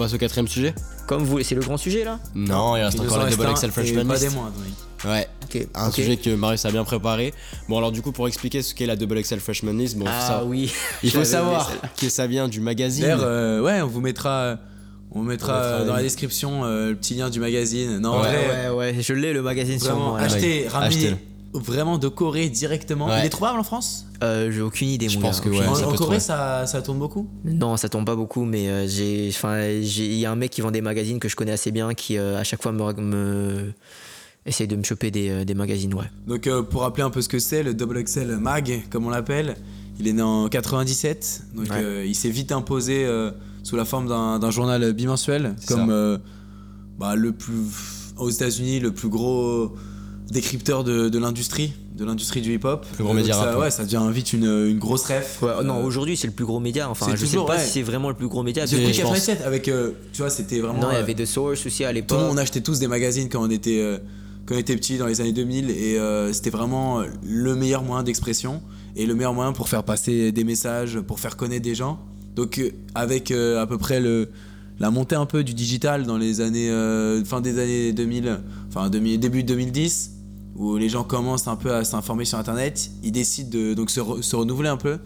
passe au quatrième sujet Comme vous, c'est le grand sujet là Non, il reste Il encore en la Double et Freshman Pas List. des moindres, oui. Ouais, Ok. un sujet que Marius a bien préparé. Bon, alors du coup, pour expliquer ce qu'est la Double XL Freshman List, bon, Ah savoir- oui. il faut savoir que ça vient du magazine. D'ailleurs, euh, ouais, on vous mettra, on mettra, On mettra euh, dans la description euh, le petit lien du magazine. Non, Ouais, vrai, Ouais, ouais, je l'ai le magazine sur moi. achetez, ramenez. Vraiment de Corée directement. Ouais. Il est trouvable en France? Euh, J'ai aucune idée, Je mon pense gars, que aucune ouais, En, ça en peut Corée, ça, ça tourne beaucoup? Non, ça tombe pas beaucoup, mais euh, j'ai, enfin, il y a un mec qui vend des magazines que je connais assez bien, qui euh, à chaque fois me, me essaye de me choper des, euh, des magazines, ouais. Donc, euh, pour rappeler un peu ce que c'est, le Double XL Mag, comme on l'appelle, il est né en 97. Donc, Ouais. euh, il s'est vite imposé euh, sous la forme d'un journal bimensuel, comme euh, bah, le plus, aux États-Unis, le plus gros décrypteur de, de l'industrie, de l'industrie du hip-hop. Plus gros média ça, rap, Ouais, ouais. ça devient vite une, une grosse ref. Ouais, non, Euh, aujourd'hui c'est le plus gros média. Enfin, c'est je toujours, sais pas ouais. si c'est vraiment le plus gros média. Pense- 97, avec, euh, tu vois, c'était vraiment. Non, il y euh, avait The Source aussi à Tout le l'époque. monde, on achetait tous des magazines quand on était, euh, quand on était petit dans les années 2000 et euh, c'était vraiment le meilleur moyen d'expression et le meilleur moyen pour faire passer des messages, pour faire connaître des gens. Donc euh, avec euh, à peu près le, la montée un peu du digital dans les années euh, fin des années 2000, enfin 2000 début 2010 où les gens commencent un peu à s'informer sur internet, ils décident de donc se, re- se renouveler un peu.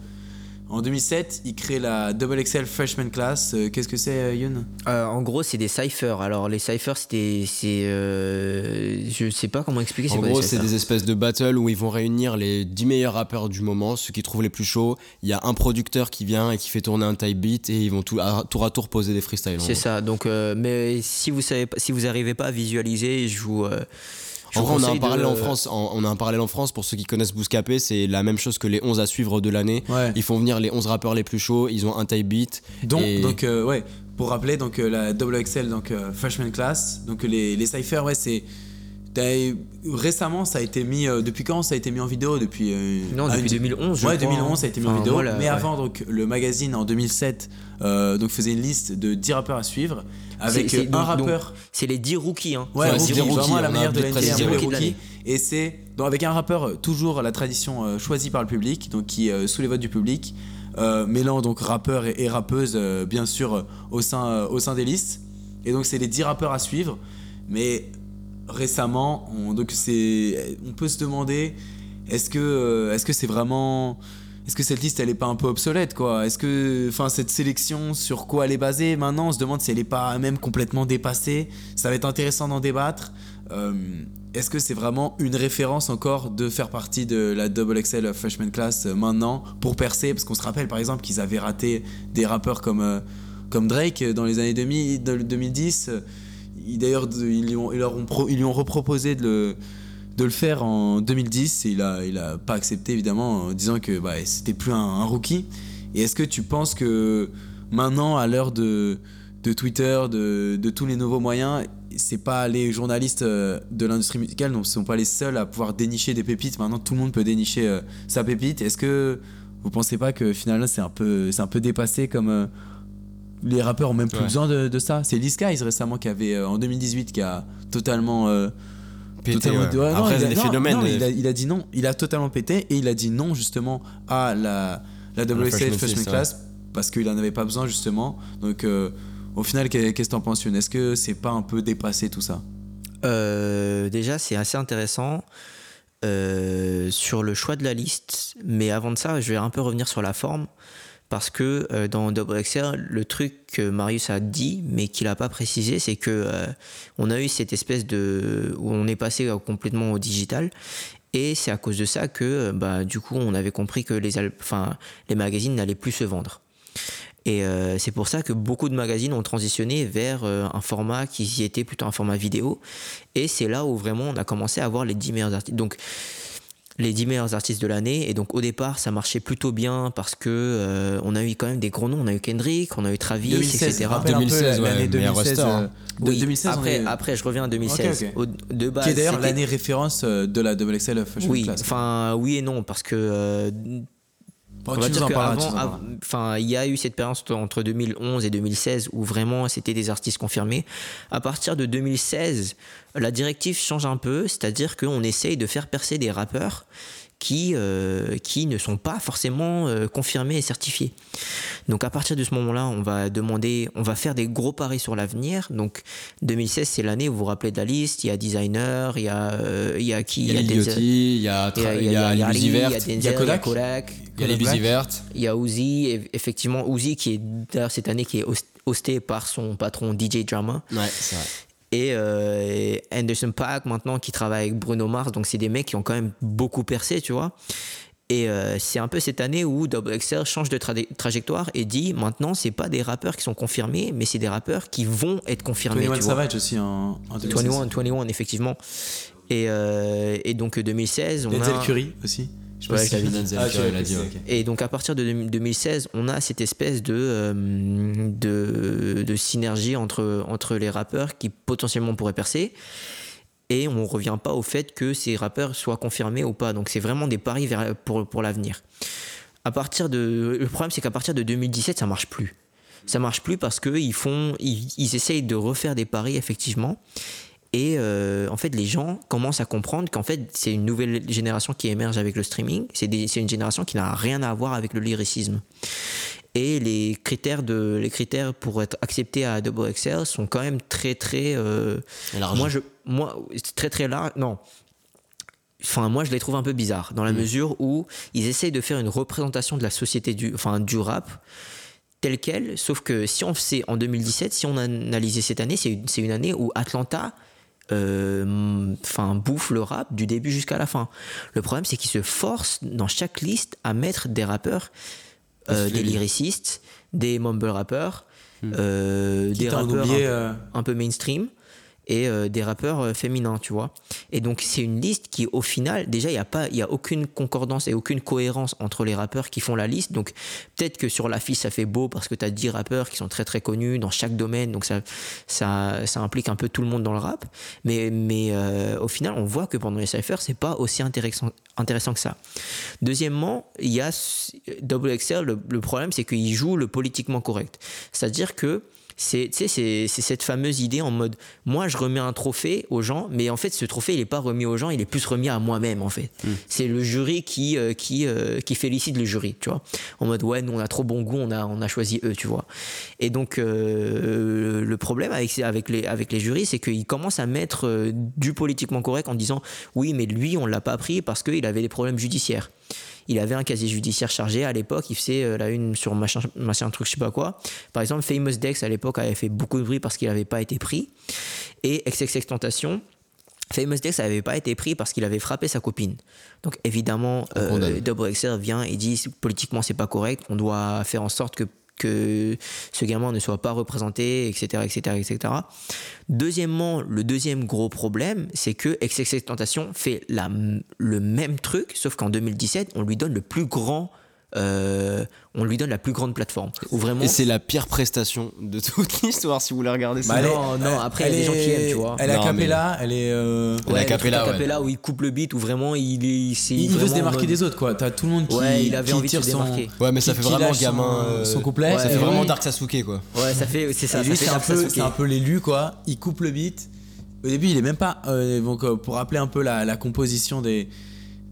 En 2007, ils créent la Double XL Freshman Class. Euh, Qu'est-ce que c'est, euh, Youn? Euh, en gros, c'est des ciphers. Alors, les ciphers, c'était. c'est, euh, je sais pas comment expliquer. En quoi gros, c'est des espèces de battles où ils vont réunir les 10 meilleurs rappeurs du moment, ceux qui trouvent les plus chauds. Il y a un producteur qui vient et qui fait tourner un type beat et ils vont tout, à- tour à tour poser des freestyles. C'est ça. Donc, euh, mais si vous savez, si vous arrivez pas à visualiser, je vous. Je En on a un parallèle de- en France. en- on a un parallèle en France pour ceux qui connaissent Bouscapé. C'est la même chose que les 11 à suivre de l'année. Ouais. Ils font venir les 11 rappeurs les plus chauds. Ils ont un type beat. Donc, Et- donc euh, ouais, pour rappeler, donc euh, la Double XL, donc euh, Freshman Class, donc les, les cyphers, ouais, c'est. Récemment, ça a été mis. euh, depuis quand ça a été mis en vidéo? Depuis. euh, Non, depuis une- 2011. je Ouais, crois, 2011, hein. ça a été mis en Enfin, vidéo. mais ouais. avant, donc, le magazine en 2007 euh, donc, faisait une liste de 10 rappeurs à suivre avec euh, un donc- rappeur. C'est les 10 rookies. Hein. Ouais, des rookies, vraiment à la manière de la rookies. Et c'est donc avec un rappeur toujours la tradition choisie par le public, donc qui sous les votes du public, mêlant donc rappeurs et, et rappeuses bien sûr au sein au sein des listes. Et donc c'est les 10 rappeurs à suivre, mais récemment, on, donc c'est on peut se demander est-ce que euh, est-ce que c'est vraiment est-ce que cette liste elle est pas un peu obsolète quoi? Est-ce que enfin cette sélection sur quoi elle est basée maintenant on se demande si elle est pas même complètement dépassée. Ça va être intéressant d'en débattre. Euh, est-ce que c'est vraiment une référence encore de faire partie de la Double XL Freshman Class euh, maintenant pour percer? Parce qu'on se rappelle par exemple qu'ils avaient raté des rappeurs comme, comme Drake dans les années 2000, de- 2010. Ils- D'ailleurs, ils, lui ont- ils leur ont ils lui ont reproposé de le, de le faire en 2010 et il a, il a pas accepté évidemment en disant que bah, c'était plus un, rookie. Et est-ce que tu penses que maintenant, à l'heure de, de Twitter, de, de tous les nouveaux moyens, c'est pas les journalistes euh, de l'industrie musicale ne sont pas les seuls à pouvoir dénicher des pépites? Maintenant, tout le monde peut dénicher euh, sa pépite. Est-ce que vous pensez pas que finalement c'est un peu, c'est un peu dépassé comme euh, les rappeurs ont même plus Ouais. besoin de, de ça C'est Liz Skies récemment qui avait euh, en 2018 qui a totalement euh, Pété, totalement- ouais. ouais, non, Après, il c'est a- des non, phénomènes. non, il, a, euh, il a dit non, il a totalement pété et il a dit non justement à la, la WXL freshman Freshman Class parce qu'il en avait pas besoin justement. Donc euh, au final, qu'est- qu'est-ce que t'en penses Est-ce que c'est pas un peu dépassé tout ça? Euh, déjà, c'est assez intéressant euh, sur le choix de la liste. Mais avant de ça, je vais un peu revenir sur la forme. Parce que euh, dans Double XL, le truc que Marius a dit, mais qu'il n'a pas précisé, c'est que euh, on a eu cette espèce de. où on est passé euh, complètement au digital. Et c'est à cause de ça que, bah, du coup, on avait compris que les, les magazines n'allaient plus se vendre. Et c'est pour ça que beaucoup de magazines ont transitionné vers un format qui était plutôt un format vidéo. Et c'est là où vraiment on a commencé à avoir les 10 meilleurs artistes. Donc, les 10 meilleurs artistes de l'année. Et donc, au départ, ça marchait plutôt bien parce que euh, on a eu quand même des gros noms. On a eu Kendrick, on a eu Travis, 2016, etc. rappelle un peu 2016, ouais, l'année meilleur 2016. roster, euh, hein. de Oui, 2016, on après, est- après, je reviens à 2016. Ok, ok. Au- de base, qui est d'ailleurs l'année référence euh, de la WXL Freshman Oui, Class. enfin, oui et non, parce que euh, Bon, tu nous en enfin, il y a eu cette période entre 2011 et 2016 où vraiment c'était des artistes confirmés. À partir de 2016, la directive change un peu, c'est-à-dire qu'on essaye de faire percer des rappeurs qui, euh, qui ne sont pas forcément euh, confirmés et certifiés. Donc à partir de ce moment-là, on va demander, on va faire des gros paris sur l'avenir. Donc 2016, c'est l'année où vous vous rappelez de la liste, il y a designer, il y a, euh, il y a qui Il y a Liliotti, il y a, il y a, Tra- il y a Denzel, il y Kodak. Il y a les. Vertes. il y a Uzi, effectivement Uzi qui est d'ailleurs cette année qui est host- hosté par son patron DJ Drama. Ouais, c'est vrai. Et euh, Anderson Paak maintenant qui travaille avec Bruno Mars, donc c'est des mecs qui ont quand même beaucoup percé, tu vois. Et euh, c'est un peu cette année où Double XL change de tra- trajectoire et dit maintenant c'est pas des rappeurs qui sont confirmés, mais c'est des rappeurs qui vont être confirmés. 21 tu vois. Savage aussi en, en 2016. 21, 21 effectivement. Et, euh, et donc 2016, on Denzel a... Curry aussi. Je sais pas. Denzel Ah, Curry, dit. Et donc à partir de 2016, on a cette espèce de, euh, de, de synergie entre, entre les rappeurs qui potentiellement pourraient percer. Et on ne revient pas au fait que ces rappeurs soient confirmés ou pas. Donc c'est vraiment des paris vers- pour, pour l'avenir. À partir de, le problème c'est qu'à partir de 2017, ça marche plus. Ça marche plus parce qu'ils font, ils, ils essayent de refaire des paris effectivement. Et euh, en fait, les gens commencent à comprendre qu'en fait, c'est une nouvelle génération qui émerge avec le streaming. C'est une génération qui n'a rien à voir avec le lyricisme. Et les critères, de, les critères pour être accepté à Double XL sont quand même très, très. euh, moi, je, moi, très, très large. Non. Enfin, moi, je les trouve un peu bizarres, dans la mesure où ils essayent de faire une représentation de la société du, enfin, du rap telle quelle, sauf que si on faisait en 2017, si on analysait cette année, c'est une, c'est une année où Atlanta euh, enfin, bouffe le rap du début jusqu'à la fin. Le problème, c'est qu'ils se forcent dans chaque liste à mettre des rappeurs, euh, des lyricistes, des mumble rappeurs, euh, des rappeurs un, euh, un peu mainstream et euh, des rappeurs euh, féminins, tu vois. Et donc c'est une liste qui, au final, déjà, il n'y a, a aucune concordance et aucune cohérence entre les rappeurs qui font la liste. Donc peut-être que sur l'affiche, ça fait beau parce que tu as 10 rappeurs qui sont très très connus dans chaque domaine, donc ça, ça, implique un peu tout le monde dans le rap. Mais, mais euh, au final, on voit que pendant les cyphers, c'est pas aussi intéressant, intéressant que ça. Deuxièmement, il y a Double XL, le, le problème, c'est qu'il joue le politiquement correct. C'est-à-dire que c'est cette fameuse idée en mode moi je remets un trophée aux gens mais en fait ce trophée il est pas remis aux gens il est plus remis à moi-même en fait. C'est le jury qui euh, qui euh, qui félicite le jury tu vois. En mode ouais nous on a trop bon goût on a on a choisi eux tu vois. Et donc euh, le problème avec avec les avec les jurys c'est qu'ils commencent à mettre du politiquement correct en disant oui mais lui on l'a pas pris parce qu'il avait des problèmes judiciaires il avait un casier judiciaire chargé à l'époque, il faisait euh, la une sur machin, machin truc, je sais pas quoi. Par exemple, Famous Dex à l'époque avait fait beaucoup de bruit parce qu'il n'avait pas été pris. Et XXX Tentation, Famous Dex n'avait pas été pris parce qu'il avait frappé sa copine. Donc évidemment, euh. Double XL vient et dit politiquement c'est pas correct, on doit faire en sorte que que ce gamin ne soit pas représenté, etc., etc., etc. Deuxièmement, le deuxième gros problème, c'est que XXX Tentation fait la, le même truc, sauf qu'en 2017, on lui donne le plus grand, euh, on lui donne la plus grande plateforme. Où vraiment, Et c'est la pire prestation de toute l'histoire si vous voulez regarder ça. Bah, elle est- non, non, après, il y a elle des gens qui est- aiment, tu vois. Elle est a Non, cappella, elle est. euh, Elle est a cappella, ouais. où il coupe le beat, où vraiment il est. Il, il veut se démarquer mode- des autres, quoi. T'as tout le monde qui, Ouais, il avait envie de se son. démarquer. Ouais, mais ça qui- fait vraiment lâche son- gamin. euh, son couplet. Ça Et fait vraiment oui. Dark Sasuke quoi. Ouais, ça fait, c'est ça. Ça lui, fait c'est un, peu, Sasuke. c'est un peu l'élu, quoi. Il coupe le beat. Au début, il est même pas. euh, donc, euh, pour rappeler un peu la, la composition des,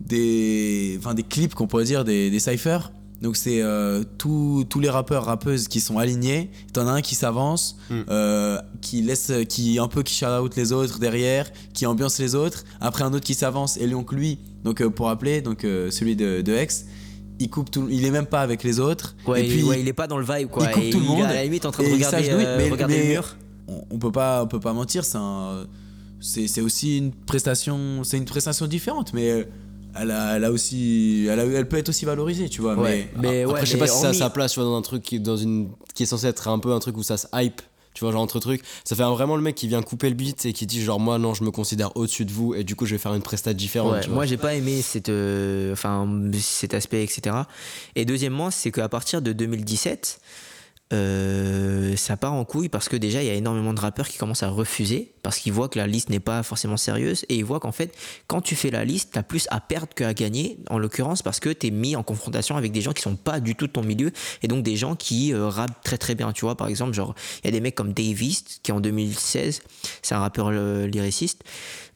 des, enfin, des clips qu'on pourrait dire des, des cyphers. Donc, c'est euh, tous tous les rappeurs, rappeuses qui sont alignés. T'en as un qui s'avance, Mm. euh, qui laisse, qui un peu qui shout out les autres derrière, qui ambiance les autres. Après, un autre qui s'avance. Et donc, lui, donc, euh, pour rappeler, donc, euh, celui de, de X, il coupe tout. Il est même pas avec les autres. Ouais, et puis, ouais, il est pas dans le vibe, quoi. il coupe Et tout le il monde. est à la limite en train de regarder, euh, mais- regarder mais- le mur. on, on peut pas on peut pas mentir c'est aussi une prestation c'est une prestation différente mais euh, elle a, elle a aussi elle, a- elle peut être aussi valorisée tu vois Ouais, mais mais Après, ouais, je sais mais pas si ça a sa place tu vois, dans un truc qui, dans une, qui est censé être un peu un truc où ça se hype. Tu vois, genre entre trucs. Ça fait vraiment le mec qui vient couper le beat et qui dit genre moi non, je me considère au-dessus de vous et du coup je vais faire une prestat différente. Ouais, tu vois. moi j'ai pas aimé cette, euh, enfin, cet aspect, etc. Et deuxièmement, c'est qu'à partir de 2017, euh, ça part en couille parce que déjà il y a énormément de rappeurs qui commencent à refuser parce qu'ils voient que la liste n'est pas forcément sérieuse et ils voient qu'en fait quand tu fais la liste t'as plus à perdre qu'à gagner en l'occurrence parce que t'es mis en confrontation avec des gens qui sont pas du tout de ton milieu et donc des gens qui euh, rappent très très bien. Tu vois par exemple genre il y a des mecs comme Dave East qui en 2016 c'est un rappeur euh, lyriciste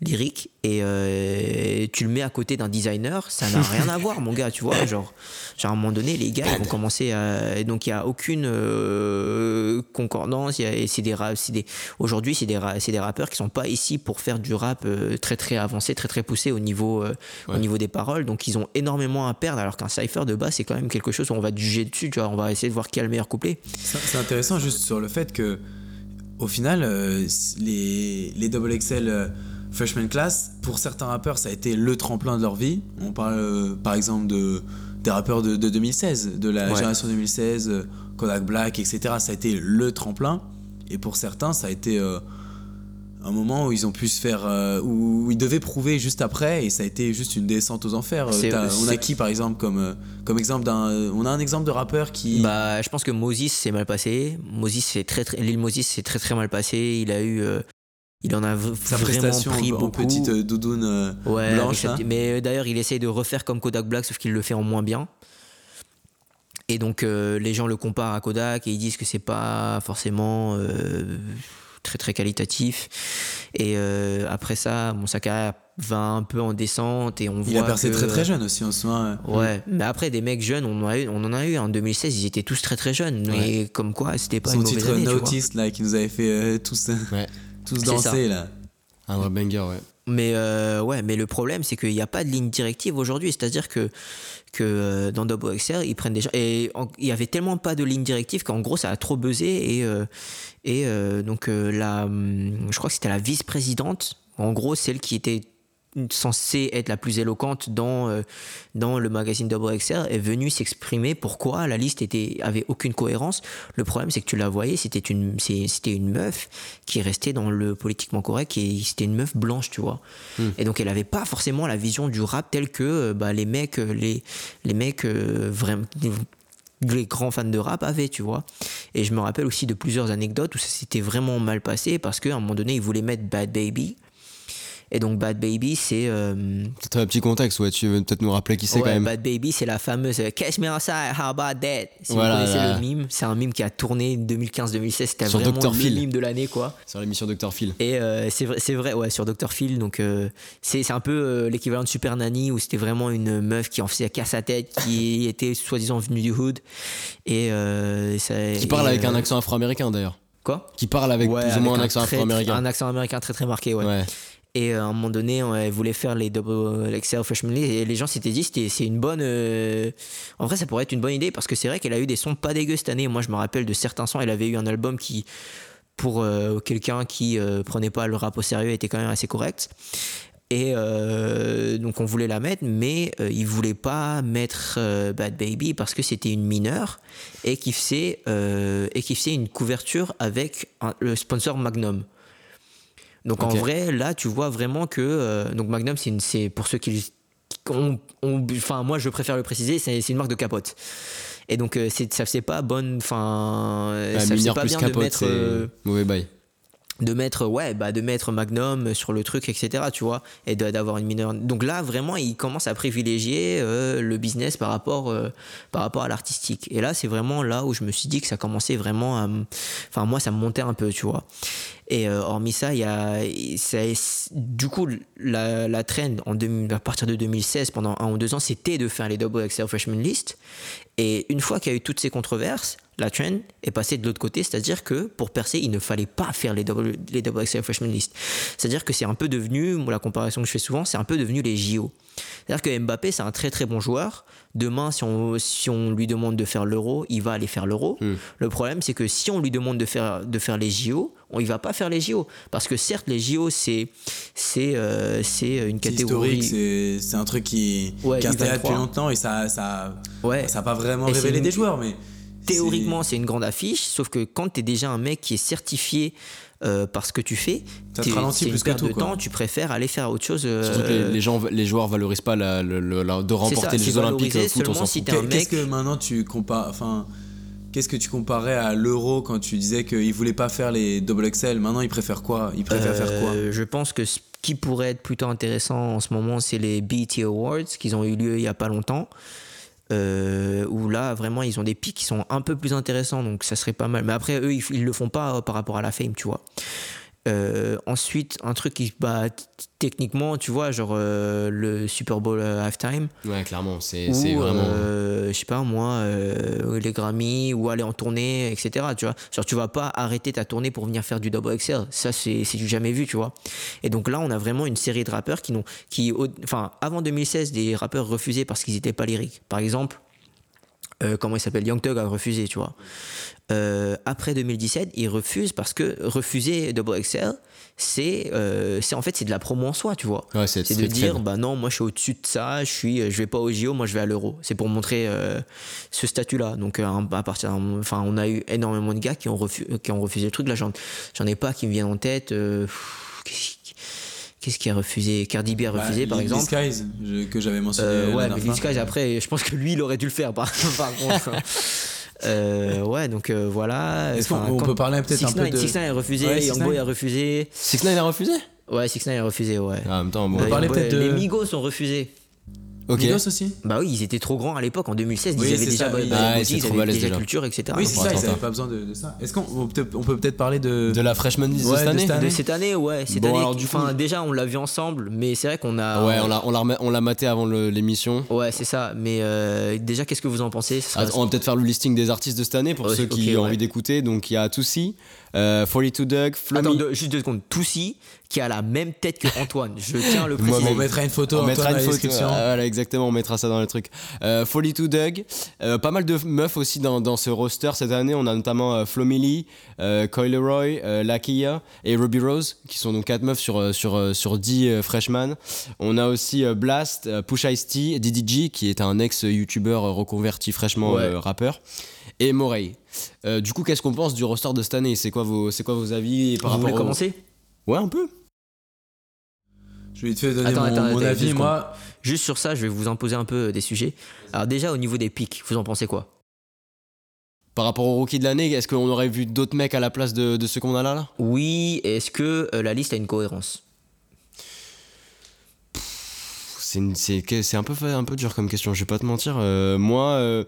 lyrique et euh, tu le mets à côté d'un designer, ça n'a rien à voir, mon gars, tu vois. Genre, genre, à un moment donné, les gars, ils vont commencer à. Donc, il n'y a aucune euh, concordance. c'est des, des, aujourd'hui, c'est des, des rappeurs qui sont pas ici pour faire du rap euh, très, très avancé, très, très poussé au niveau, euh, au niveau des paroles. Donc, ils ont énormément à perdre, alors qu'un cypher de base, c'est quand même quelque chose où on va juger dessus, tu vois. On va essayer de voir qui a le meilleur couplet. C'est intéressant juste sur le fait que, au final, les, les Double XL Freshman Class, pour certains rappeurs, ça a été le tremplin de leur vie. On parle euh, par exemple de, des rappeurs de, de 2016, de la Ouais. génération 2016, euh, Kodak Black, etc. Ça a été le tremplin. Et pour certains, ça a été euh, un moment où ils ont pu se faire. où, où ils devaient prouver juste après, et ça a été juste une descente aux enfers. On a qui par exemple comme, comme exemple d'un. On a un exemple de rappeur qui. Bah, je pense que Moses s'est mal passé. Moses c'est très, très, l'île Moses s'est très très mal passé. Il a eu, il en a sa vraiment pris en beaucoup. petite euh, doudoune euh, ouais, blanche. sa- mais euh, d'ailleurs, il essaye de refaire comme Kodak Black, sauf qu'il le fait en moins bien. Et donc, euh, les gens le comparent à Kodak et ils disent que c'est pas forcément euh, très très qualitatif. Et euh, après ça, bon, sa carrière va un peu en descente et on voit. Il a percé que- très très jeune aussi, souvient. euh, Ouais, mais après des mecs jeunes, on en a eu, on en a eu en 2016, ils étaient tous très très jeunes, mais comme quoi c'était pas Son une titre année. Notice là qui nous avait fait euh, tous, Ouais. Tous danser là. Un vrai banger, ouais. Mais euh, ouais, mais le problème c'est qu'il n'y a pas de ligne directive aujourd'hui, c'est-à-dire que que euh, dans Double XR ils prennent des gens et il y avait tellement pas de ligne directive qu'en gros ça a trop buzzé et euh, et euh, donc euh, la hum, je crois que c'était la vice-présidente, en gros celle qui était censée être la plus éloquente dans, euh, dans le magazine Double XR est venue s'exprimer pourquoi la liste était, avait aucune cohérence. Le problème, c'est que tu la voyais, c'était une, c'était une meuf qui restait dans le politiquement correct et c'était une meuf blanche, tu vois. Et donc, elle avait pas forcément la vision du rap telle que euh, bah, les mecs, euh, les, les mecs euh, vraiment les grands fans de rap avaient, tu vois. Et je me rappelle aussi de plusieurs anecdotes où ça s'était vraiment mal passé parce qu'à un moment donné, ils voulaient mettre Bad Baby. Et donc Bad Baby, c'est... euh, Peut-être un petit contexte, ouais, tu veux peut-être nous rappeler qui c'est ouais, quand même. Bad Baby, c'est la fameuse euh, Catch me outside, how about that Si Voilà, vous connaissez là. le mime, c'est un mime qui a tourné 2015-2016, c'était vraiment Dr. le Phil. mime de l'année, quoi. Sur l'émission Dr. Phil. Et euh, c'est vrai, c'est vrai, ouais, sur Dr. Phil, donc euh, c'est un peu euh, l'équivalent de Super Nanny où c'était vraiment une meuf qui en faisait qu'à sa tête, qui était soi-disant venue du hood. Et ça, Qui parle et, avec un accent afro-américain d'ailleurs. Quoi? Qui parle avec Ouais, plus ou moins un accent afro-américain. Un accent américain très très marqué, ouais. Ouais. Et euh, à un moment donné, on elle voulait faire les double XL Freshman League et les gens s'étaient dit c'est une bonne. euh, En vrai, ça pourrait être une bonne idée parce que c'est vrai qu'elle a eu des sons pas dégueux cette année. Moi, je me rappelle de certains sons. Elle avait eu un album qui, pour euh, quelqu'un qui euh, prenait pas le rap au sérieux, était quand même assez correct. Et euh, donc on voulait la mettre, mais euh, ils voulaient pas mettre euh, Bad Baby parce que c'était une mineure et qui faisait euh, et qui faisait une couverture avec le sponsor Magnum. Donc en vrai, là, tu vois vraiment que euh, donc Magnum, c'est une- c'est pour ceux qui, qui ont- ont- enfin moi je préfère le préciser, c'est c'est une marque de capote. Et donc euh, c'est- ça faisait pas bonne, enfin euh, Ah, ça faisait pas bien de mettre euh, mauvais bail. De mettre ouais bah de mettre Magnum sur le truc etc tu vois et d'avoir une mineure. Donc là vraiment il commence à privilégier euh, le business par rapport euh, par rapport à l'artistique. Et là c'est vraiment là où je me suis dit que ça commençait vraiment à enfin moi ça me montait un peu tu vois. Et euh, hormis ça il y a du coup la, la trend en 2000 à partir de 2016 pendant un ou deux ans c'était de faire les double XL freshman list. Et une fois qu'il y a eu toutes ces controverses, la trend est passée de l'autre côté, c'est-à-dire que pour percer, il ne fallait pas faire les double, les double XL freshman list. C'est-à-dire que c'est un peu devenu, moi, la comparaison que je fais souvent, c'est un peu devenu les JO. C'est-à-dire que Mbappé, c'est un très très bon joueur. Demain, si on, si on lui demande de faire l'euro, il va aller faire l'euro. Hmm. Le problème, c'est que si on lui demande de faire, de faire les JO, on, il va pas faire les JO. Parce que certes, les JO, c'est c'est euh, c'est une catégorie. historique, c'est c'est un truc qui, Ouais, qui est installé U23. depuis longtemps et ça ça Ouais. ça a pas vraiment révélé une- des joueurs, mais Théoriquement, c'est une grande affiche, sauf que quand tu es déjà un mec qui est certifié euh, par ce que tu fais, Ça te ralentit plus que perte tout, de quoi. temps, tu préfères aller faire autre chose. euh, Surtout que les, les gens, les joueurs valorisent pas la, de remporter ça, les Jeux Olympiques. foot, on si Qu'est- qu'est-ce mec. que maintenant tu compares enfin qu'est-ce que tu comparais à l'euro quand tu disais qu'il voulait pas faire les double XL Maintenant, il préfère quoi? Il préfère faire quoi? Euh, Je pense que ce qui pourrait être plutôt intéressant en ce moment, c'est les BET Awards qui ont eu lieu il y a pas longtemps. Euh, où là, vraiment, ils ont des pics qui sont un peu plus intéressants, donc ça serait pas mal. Mais après, eux, ils, ils le font pas euh, par rapport à la fame, tu vois. Euh, ensuite, un truc qui, bah, techniquement, tu vois, genre euh, le Super Bowl euh, halftime, Ouais, clairement, c'est vraiment. euh, je sais pas moi les Grammy ou aller en tournée etc tu vois. Genre tu vas pas arrêter ta tournée pour venir faire du double XL ça c'est du jamais vu tu vois. Et donc là on a vraiment une série de rappeurs qui n'ont qui enfin avant 2016 des rappeurs refusaient parce qu'ils étaient pas lyriques. Par exemple euh, comment il s'appelle Young Thug a refusé tu vois. Euh, après 2017 il refuse parce que refuser double XL c'est euh, c'est en fait c'est de la promo en soi tu vois. Ouais, c'est de dire bah non moi je suis au-dessus de ça je suis je vais pas au JO moi je vais à l'euro. C'est pour montrer ce statut là donc à partir enfin on a eu énormément de gars qui ont refusé qui ont refusé le truc. Là j'en j'en ai pas qui me viennent en tête pff, qu'est-ce qui- a refusé Cardi B a refusé Bah, par Lil exemple Skies, je- que j'avais mentionné. Euh, ouais mais Skies après je pense que lui il aurait dû le faire par, par contre Euh, ouais donc euh, voilà Est-ce qu'on peut parler peut-être un peu 6ix9ine de. 6ix9ine a refusé Ouais, Youngboy 6ix9ine. a refusé Six Nine a refusé? Ouais 6ix9ine a refusé ouais Ah, En même temps, bon. On peut parler peut-être de- les Migos ont refusé Ok. Migos aussi Bah oui, ils étaient trop grands à l'époque, en 2016. Oui, ils avaient déjà, ça, bah, oui. bah, Ah, ils trop avaient déjà déjà. culture, etc. Oui, c'est ça, ils n'avaient pas besoin de, de ça. Est-ce qu'on on peut, on peut peut-être parler de. De la freshman list Ouais, de cette année. De cette année, ouais. Cette Bon, année, alors, du enfin, coup- déjà, on l'a vu ensemble, mais c'est vrai qu'on a. Ouais, on l'a on l'a remet- on l'a maté avant l'émission. Ouais, c'est ça. Mais euh, déjà, qu'est-ce que vous en pensez? Ça on va peut-être faire le listing des artistes de cette année pour ceux qui ont envie d'écouter. Donc il y a Toussi, euh, 42 Doug, Flomi. Attends, juste deux secondes. Toussi, qui a la même tête que Antoine. Je tiens le Moi, préciser. On mettra une photo on Antoine, mettra une la photo. description. Ah, voilà, exactement, on mettra ça dans le truc. Euh, 42 Doug, euh, pas mal de meufs aussi dans, dans ce roster cette année. On a notamment euh, Flo Milli, euh, Coy Leroy, euh, Lakia et Ruby Rose, qui sont donc quatre meufs sur, euh, sur, euh, sur 10 euh, freshmen. On a aussi euh, Blast, euh, Push Ice T, DDG, qui est un ex-youtubeur reconverti fraîchement Ouais. euh, rappeur, et Morey. Euh, du coup, qu'est-ce qu'on pense du roster de cette année? C'est quoi vos, c'est quoi vos avis par Vous voulez rapport au- commencer? Ouais, un peu. Je vais vite fait donner Attends, mon, attends, mon attends, deux avis. Moi, Juste sur ça, je vais vous imposer un peu des sujets. Alors, déjà, au niveau des pics, vous en pensez quoi? Par rapport au rookie de l'année, est-ce qu'on aurait vu d'autres mecs à la place de, de ceux qu'on a là, là? Oui, est-ce que euh, la liste a une cohérence? C'est un peu un peu dur comme question. Je vais pas te mentir. Euh, moi, euh,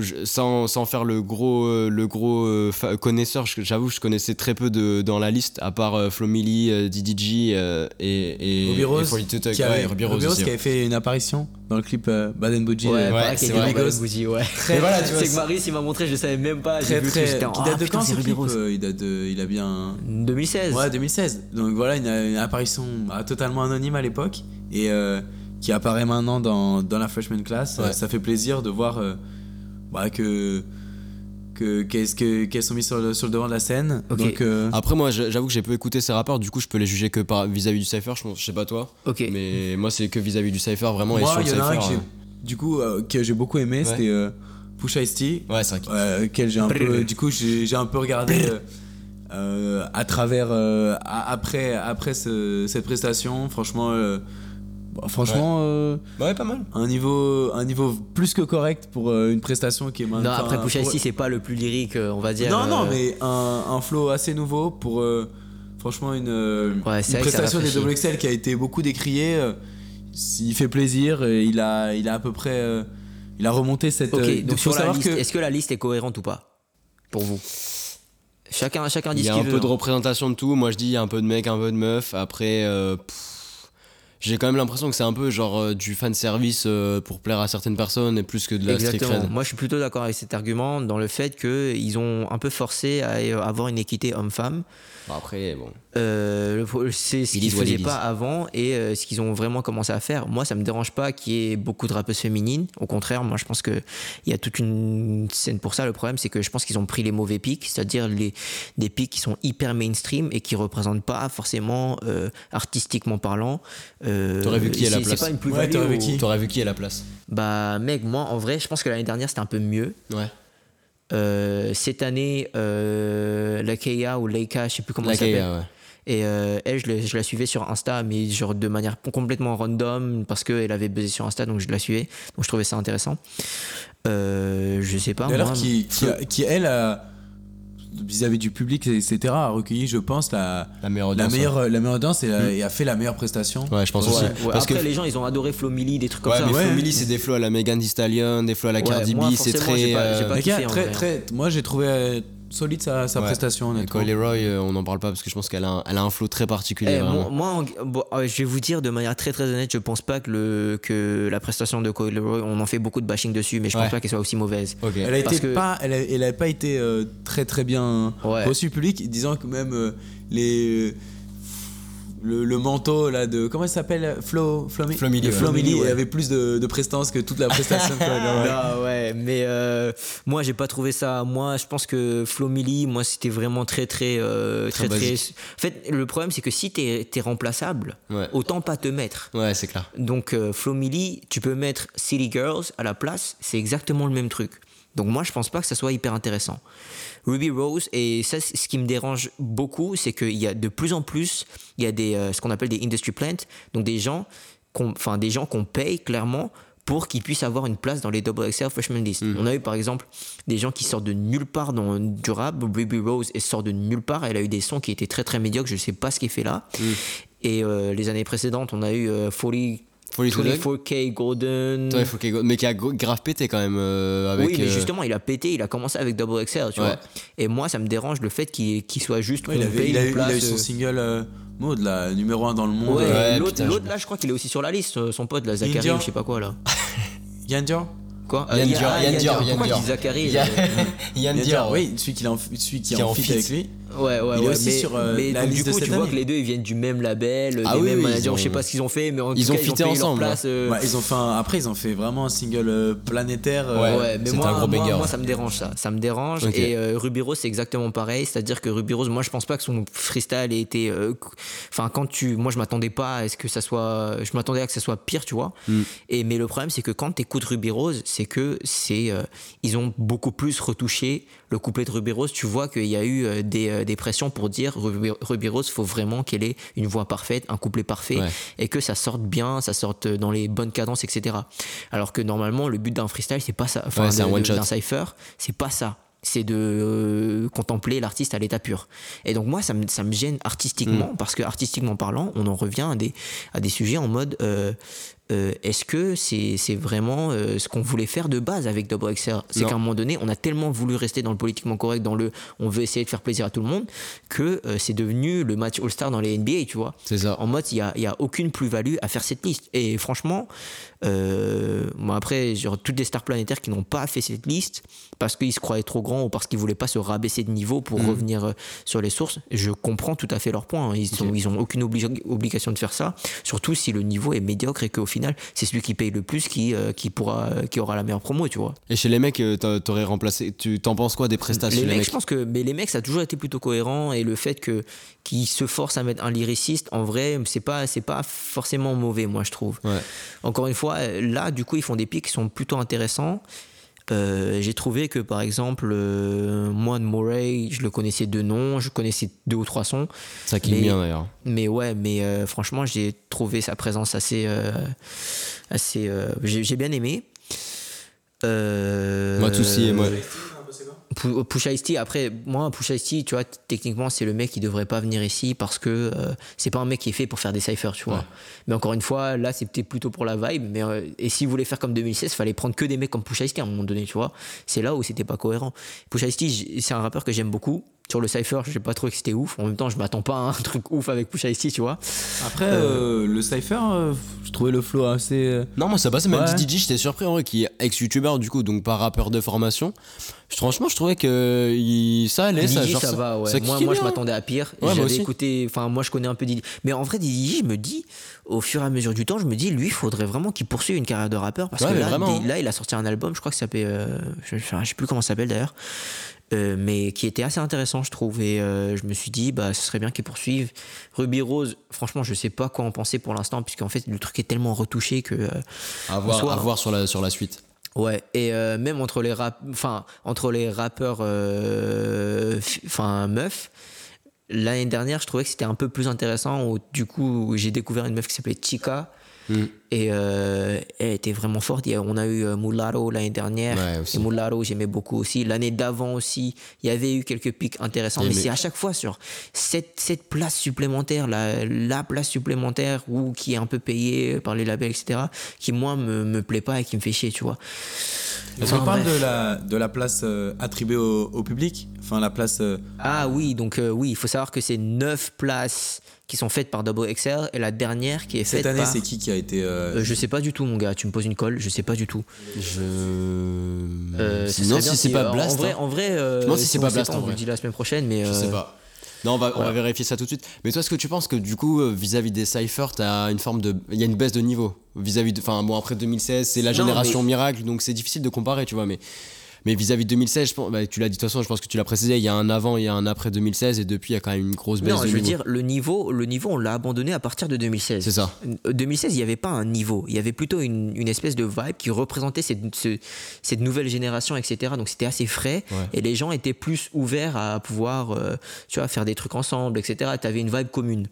je- sans, sans faire le gros euh, le gros euh, connaisseur, j'avoue, je connaissais très peu de dans la liste, à part euh, Flo Milli, euh, DDG et et Ruby Rose, 42 Tug. qui, Ouais, avait, Ruby Ruby Rose Rose aussi, qui avait fait une apparition dans le clip Bad and Bougie. Ouais, c'est vrai. Bougie, ouais. Très, voilà, tu vois, C'est que Maris, il m'a montré, je le savais même pas. Très, très, en, qui ah, date de putain, quand c'est ce Ruby clip Rose. euh, il, date de, il a bien. 2016. Ouais, 2016. Donc voilà, une, une apparition bah, totalement anonyme à l'époque et euh, qui apparaît maintenant dans, dans la freshman class. Ouais. Ça fait plaisir de voir euh, bah, que que qu'est-ce que qu'elles sont mises sur le, sur le devant de la scène. Donc euh, Après, moi, j'avoue que j'ai peu écouté ces rappeurs, du coup, je peux les juger que par vis-à-vis du Cypher. Je, pense- je sais pas toi, Ok. mais moi, c'est que vis-à-vis du Cypher, vraiment. et moi, sur il le y en a un Cypher, que j'ai euh, du coup euh, que j'ai beaucoup aimé, c'était euh, Push Ice T. Ouais, c'est vrai. que- euh, quel j'ai un peu du coup j'ai j'ai un peu regardé euh, euh, à travers euh, après après ce- cette prestation franchement euh, bah, franchement euh, Ouais, pas mal. un niveau un niveau plus que correct pour euh, une prestation qui est maintenant Non, après un- Push pour- c'est pas le plus lyrique, euh, on va dire. non non euh, mais un, un flow assez nouveau pour euh, franchement une, Ouais, une prestation des. Double XL qui a été beaucoup décriée euh, il fait plaisir et il a il a à peu près euh, il a remonté cette Ok, euh, donc faut sur la savoir liste, que est-ce que la liste est cohérente ou pas Pour vous? Chacun, chacun dit Il y a un veut. peu de hein. représentation de tout. Moi, je dis il y a un peu de mecs, un peu de meufs. Après, euh, pff, j'ai quand même l'impression que c'est un peu genre euh, du fan service euh, pour plaire à certaines personnes et plus que de la street Exactement. cred. Moi, je suis plutôt d'accord avec cet argument dans le fait qu'ils ont un peu forcé à euh, avoir une équité homme-femme. Après, bon. Euh, c'est ce Ils qu'ils what faisaient ils pas avant et ce qu'ils ont vraiment commencé à faire. Moi, ça me dérange pas qu'il y ait beaucoup de rappeuses féminines. Au contraire, moi, je pense que il y a toute une scène pour ça. Le problème, c'est que je pense qu'ils ont pris les mauvais pics, c'est-à-dire les des pics qui sont hyper mainstream et qui représentent pas forcément artistiquement parlant. Euh, T'aurais vu qui à la place C'est pas une Ouais, t'aurais vu qui T'aurais vu qui à la place Bah, mec, moi, en vrai, je pense que l'année dernière, c'était un peu mieux. Ouais. Euh, cette année, euh, la Keia ou Leica, je sais plus comment La elle s'appelle. Ouais. Et euh, elle, je, le- je la suivais sur Insta, mais genre de manière complètement random, parce qu'elle avait buzzé sur Insta, donc je la suivais. Donc je trouvais ça intéressant. Euh, je sais pas. D'ailleurs, moi, qui, qui, a- qui, elle, a- vis-à-vis du public, etc., a recueilli, je pense, la, La meilleure la, audience, meilleure, la meilleure audience et, a- et a fait la meilleure prestation. Ouais, je pense Ouais, aussi. ouais. Parce Après, que les gens, ils ont adoré Flo Milli, des trucs comme ça. mais Ouais. Flo Milli, c'est des flots à la Megan Thee Stallion, des flots à la Ouais, Cardi moi, B, c'est très. euh, très, moi, j'ai trouvé euh, solide sa, sa Ouais. prestation, et honnêtement. Coyle Roy, euh, on n'en parle pas parce que je pense qu'elle a, un- elle a un flow très particulier. Eh, moi, moi, en- bon, euh, je vais vous dire de manière très très honnête, je pense pas que, le, que la prestation de Coyle Roy, on en fait beaucoup de bashing dessus, mais je pense Ouais. pas qu'elle soit aussi mauvaise. Elle a Parce été que- pas, elle a, elle a pas été euh, très très bien Ouais. reçue public, disant que même euh, les le, le manteau là de comment il s'appelle Flo Flomi- Flo. Flo Milli, ouais. avait plus de, de prestance que toute la prestation. Non, ouais, mais euh, moi j'ai pas trouvé ça. Moi, je pense que Flo Milli, moi c'était vraiment très très euh, Très très. En fait, le problème c'est que si t'es es remplaçable, Ouais. autant pas te mettre. Ouais, c'est clair. Donc euh, Flo Milli, tu peux mettre City Girls à la place, c'est exactement le même truc. Donc moi je pense pas que ça soit hyper intéressant. Ruby Rose et ça ce qui me dérange beaucoup, c'est qu'il y a de plus en plus, il y a des euh, ce qu'on appelle des industry plants, donc des gens qu'on enfin des gens qu'on paye clairement pour qu'ils puissent avoir une place dans les Double XL Freshman List. On a eu par exemple des gens qui sortent de nulle part dans du rap. Ruby Rose elle sort de nulle part. Elle a eu des sons qui étaient très très médiocres. Je sais pas ce qu'elle fait là. Et euh, les années précédentes, on a eu euh, 40 Folly to Dog. 24K Golden. Ouais, faut qu'il- mais qui a grave pété quand même. euh, avec, oui, mais euh, justement, il a pété, il a commencé avec Double XL, tu Ouais. vois. Et moi, ça me dérange le fait qu'il soit juste Ouais, il, avait- a, eu- il a eu place, son euh, single euh, Mode, là, numéro 1 dans le monde. Ouais, Ouais, l'autre, là, je crois qu'il est aussi sur la liste, euh, son pote, là, Zachary, je sais pas quoi, là. Yann Dior Quoi? Yann Dior, ah, Yann Yann Dior. Yann Pourquoi Dior. Zachary Yann- Dior, oui, celui qui est en, celui qui est Qui est en feat. avec lui. Ouais, ouais, Il est ouais. aussi mais, sur, euh, mais la donc, liste du coup, tu vois que les deux, ils viennent du même label, Ah des oui, mêmes oui, managers, ont- je sais pas ce qu'ils ont fait, mais en ils tout ont cas, ils ont fité payé leur ensemble, place. euh, Ouais, ils ont fait un- après, ils ont fait vraiment un single euh, planétaire. euh, Ouais. Ouais, mais moi, un gros moi, moi, ça me dérange ça. Ça me dérange. Et euh, Ruby Rose, c'est exactement pareil. C'est-à-dire que Ruby Rose, moi, je pense pas que son freestyle ait été. euh, Enfin, quand tu. Moi, je m'attendais pas à ce que ça soit. Je m'attendais à que ça soit pire, tu vois. Mm. Et, mais le problème, c'est que quand tu écoutes Ruby Rose, c'est que c'est. euh, ils ont beaucoup plus retouché le couplet de Ruby Rose. Tu vois qu'il y a eu euh, des, euh, des pressions pour dire Ruby, Ruby Rose, faut vraiment qu'elle ait une voix parfaite, un couplet parfait Ouais. et que ça sorte bien, ça sorte dans les bonnes cadences, etc. Alors que normalement, le but d'un freestyle, c'est pas ça. Enfin, Ouais, d'un cypher, c'est pas ça. C'est de euh, contempler l'artiste à l'état pur. Et donc moi, ça me, ça me gêne Mm. artistiquement, parce que artistiquement parlant, on en revient à des, à des sujets en mode euh, euh, est-ce que c'est vraiment euh, ce qu'on voulait faire de base avec Double XR C'est qu'à un moment donné, on a tellement voulu rester dans le politiquement correct, dans le on veut essayer de faire plaisir à tout le monde, que euh, c'est devenu le match All-Star dans les NBA, tu vois? C'est ça. En mode, il n'y a, y a aucune plus-value à faire cette liste. Et franchement, euh, moi après, genre, toutes les stars planétaires qui n'ont pas fait cette liste parce qu'ils se croyaient trop grands ou parce qu'ils voulaient pas se rabaisser de niveau pour revenir euh, sur les sources, je comprends tout à fait leur point. hein. Ils sont, ils ont aucune obli- obligation de faire ça, surtout si le niveau est médiocre et qu'au final, c'est celui qui paye le plus qui, euh, qui pourra, qui aura la meilleure promo, tu vois. Et chez les mecs, euh, t'a- t'aurais remplacé. Tu t'en penses quoi des prestations Les mecs, je pense que mais les mecs, ça a toujours été plutôt cohérent et le fait que qu'ils se forcent à mettre un lyriciste, en vrai, c'est pas pas forcément mauvais, moi je trouve. Ouais. Encore une fois, là, du coup, ils font des pics qui sont plutôt intéressants. Euh, j'ai trouvé que par exemple, euh, moi de Murray, je le connaissais de nom, je connaissais deux ou trois sons, Ça qui Mais- bien d'ailleurs. mais ouais, mais euh, franchement, j'ai trouvé sa présence assez, euh, assez, j'ai bien aimé. Moi, Toussi et moi. Pu- Pusha Ice-T, après, moi, Pusha Ice-T, tu vois, techniquement, c'est le mec qui devrait pas venir ici parce que euh, c'est pas un mec qui est fait pour faire des cyphers, tu vois. Ouais. Mais encore une fois, là, c'était plutôt pour la vibe. Mais, euh, et s'il voulait faire comme 2016, fallait prendre que des mecs comme Pusha Ice-T à un moment donné, tu vois. C'est là où c'était pas cohérent. Pusha j- c'est un rappeur que j'aime beaucoup. Sur le cypher, j'ai pas trouvé que c'était ouf. En même temps, je m'attends pas à un truc ouf avec Pusha Ice-T, tu vois. Après, euh, le Cypher, euh, je trouvais le flow assez. euh, Non, moi ça passait, même Ouais. DJ, j'étais surpris en vrai, qui est ex-youtubeur du coup, donc pas rappeur de formation. Je- Franchement, je trouvais que il- ça allait, ça, Didi, genre, ça, va, ouais. ça moi, je m'attendais à pire. Ouais, J'avais écouté, enfin, moi, je connais un peu Didi. Mais en vrai, Didi, je me dis, au fur et à mesure du temps, je me dis, lui, il faudrait vraiment qu'il poursuive une carrière de rappeur. Parce Ouais, que là, hein. là, il a sorti un album, je crois que ça s'appelle. euh, je, je sais plus comment ça s'appelle d'ailleurs. Euh, mais qui était assez intéressant, je trouve. Et euh, je me suis dit, bah, ce serait bien qu'il poursuive. Ruby Rose, franchement, je sais pas quoi en penser pour l'instant, puisqu'en fait, le truc est tellement retouché que. euh, À voir, à voir sur, la, sur la suite. Ouais, et euh, même entre les rap, enfin entre les rappeurs, enfin meufs, l'année dernière, je trouvais que c'était un peu plus intéressant. Où, du coup, j'ai découvert une meuf qui s'appelait Chica, Mm. Et euh, elle était vraiment forte. On a eu euh, Mulatto l'année dernière. Ouais, et Mulatto, j'aimais beaucoup aussi. L'année d'avant aussi, il y avait eu quelques pics intéressants. Et Mais mais- c'est à chaque fois sur cette, cette place supplémentaire, la, la place supplémentaire ou qui est un peu payée par les labels, etc., qui moi me, me plaît pas et qui me fait chier, tu vois. Est-ce qu'on parle de la, de la place euh, attribuée au, au public? Enfin, la place. euh, Ah oui, donc euh, oui, il faut savoir que c'est 9 places qui sont faites par Double XL et la dernière qui est cette faite année, par... c'est qui qui a été. euh, Euh, je sais pas du tout, mon gars. Tu me poses une colle, je sais pas du tout. Je. Euh, non, si c'est pas euh, Blast. En vrai, hein. en vrai euh, Je pense si c'est on pas Blast, on vous le dit la semaine prochaine, mais. Je euh, sais pas. Non, on va, on va vérifier ça tout de suite. Mais toi, est-ce que tu penses que du coup, vis-à-vis des Cypher, t'as une forme de. Il y a une baisse de niveau Vis-à-vis de. Enfin, bon, après 2016, c'est la Non, génération miracle, donc c'est difficile de comparer, tu vois. Mais, mais vis-à-vis de 2016, je pense, bah, tu l'as dit de toute façon, je pense que tu l'as précisé, il y a un avant, il y a un après 2016, et depuis, il y a quand même une grosse baisse Non, de je veux niveau. dire, le niveau, le niveau, on l'a abandonné à partir de 2016. C'est ça. Euh, 2016, il n'y avait pas un niveau. Il y avait plutôt une, une espèce de vibe qui représentait cette, ce- cette nouvelle génération, etc. Donc c'était assez frais. Ouais. Et les gens étaient plus ouverts à pouvoir euh, tu vois, faire des trucs ensemble, etc. Tu avais une vibe commune.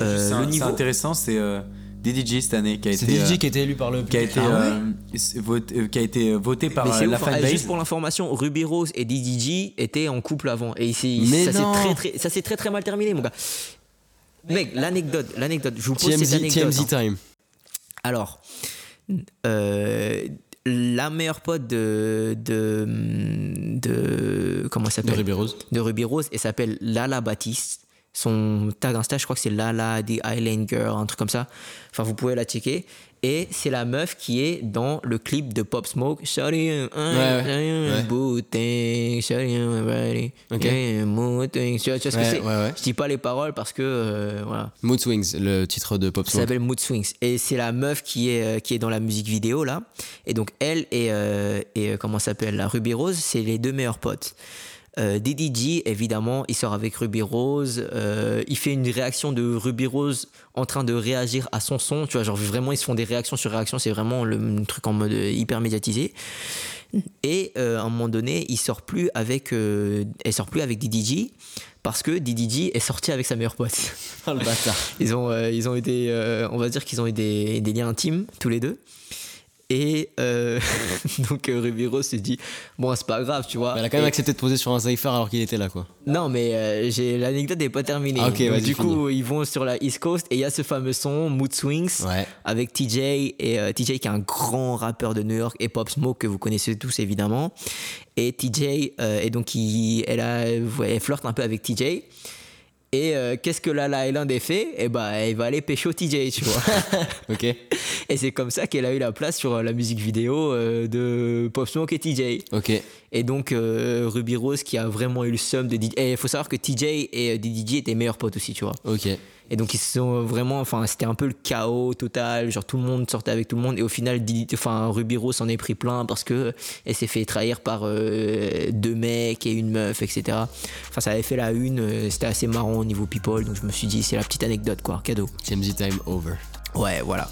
Euh, le niveau- intéressant, c'est euh, DDG cette année qui a été. DJ euh, qui a été élu par le qui a public. été, Ah ouais euh, c'est voté, euh, qui a été voté par Mais euh, la ouf, hein. fanbase. juste pour l'information, Ruby Rose et DDG étaient en couple avant. Et ça s'est très, très, ça s'est très très mal terminé, mon gars. Mec, l'anecdote, l'anecdote, je vous pose cette TMZ, anecdote. TMZ hein. Time. Alors, euh, la meilleure pote de, de, de comment elle De s'appelle Ruby Rose. de Ruby Rose, elle s'appelle Lala Baptiste. Son tag Insta, je crois que c'est Lala the Island Girl, un truc comme ça. Enfin, vous pouvez la checker. Et c'est la meuf qui est dans le clip de Pop Smoke. Ouais. Ouais. booting, shawty, I'm ready, Ok. yeah, booting. Tu vois, tu vois ce que c'est? Je dis pas les paroles parce que euh, voilà. Mood Swings, le titre de Pop Ça Smoke. s'appelle Mood Swings. Et c'est la meuf qui est, euh, qui est dans la musique vidéo, là. Et donc, elle et, euh, et euh, comment ça s'appelle, la Ruby Rose, c'est les deux meilleurs potes. Euh, DDG, évidemment, il sort avec Ruby Rose. euh, il fait une réaction de Ruby Rose en train de réagir à son son. Tu vois, genre vraiment, ils se font des réactions sur réactions. C'est vraiment le, un truc en mode euh, hyper médiatisé. Et euh, à un moment donné, il sort plus avec, elle sort plus avec DDG parce que DDG est sorti avec sa meilleure pote. Oh, le bâtard. Ils ont, ils ont été, on va dire qu'ils ont eu des, des liens intimes tous les deux. Et euh, donc euh, Ruby Rose se dit, bon c'est pas grave, tu vois. Elle a quand même Et- accepté de poser sur un Cypher alors qu'il était là, quoi. Non mais euh, j'ai l'anecdote n'est pas terminée. Ah, ok, Donc, vas-y, du coup ils vont sur la East Coast et il y a ce fameux son Mood Swings Ouais. avec TJ et euh, TJ qui est un grand rappeur de New York et Pop Smoke que vous connaissez tous évidemment. Et TJ euh, et donc il, elle, a, elle flirte un peu avec TJ. Et euh, qu'est-ce que Lala Island a fait? Eh ben, elle va aller pécho TJ, tu vois. Ok. Et c'est comme ça qu'elle a eu la place sur la musique vidéo euh, de Pop Smoke et TJ. Ok. Et donc euh, Ruby Rose qui a vraiment eu le seum de DJ. Et il faut savoir que TJ et euh, DJ étaient meilleurs potes aussi, tu vois. Ok. Et donc ils sont vraiment, enfin c'était un peu le chaos total, genre tout le monde sortait avec tout le monde et au final, enfin Ruby Rose s'en est pris plein parce que elle s'est fait trahir par euh, deux mecs et une meuf, etc. Enfin ça avait fait la une, euh, c'était assez marrant au niveau people, donc je me suis dit c'est la petite anecdote quoi, cadeau. TMZ Time over. Ouais, voilà.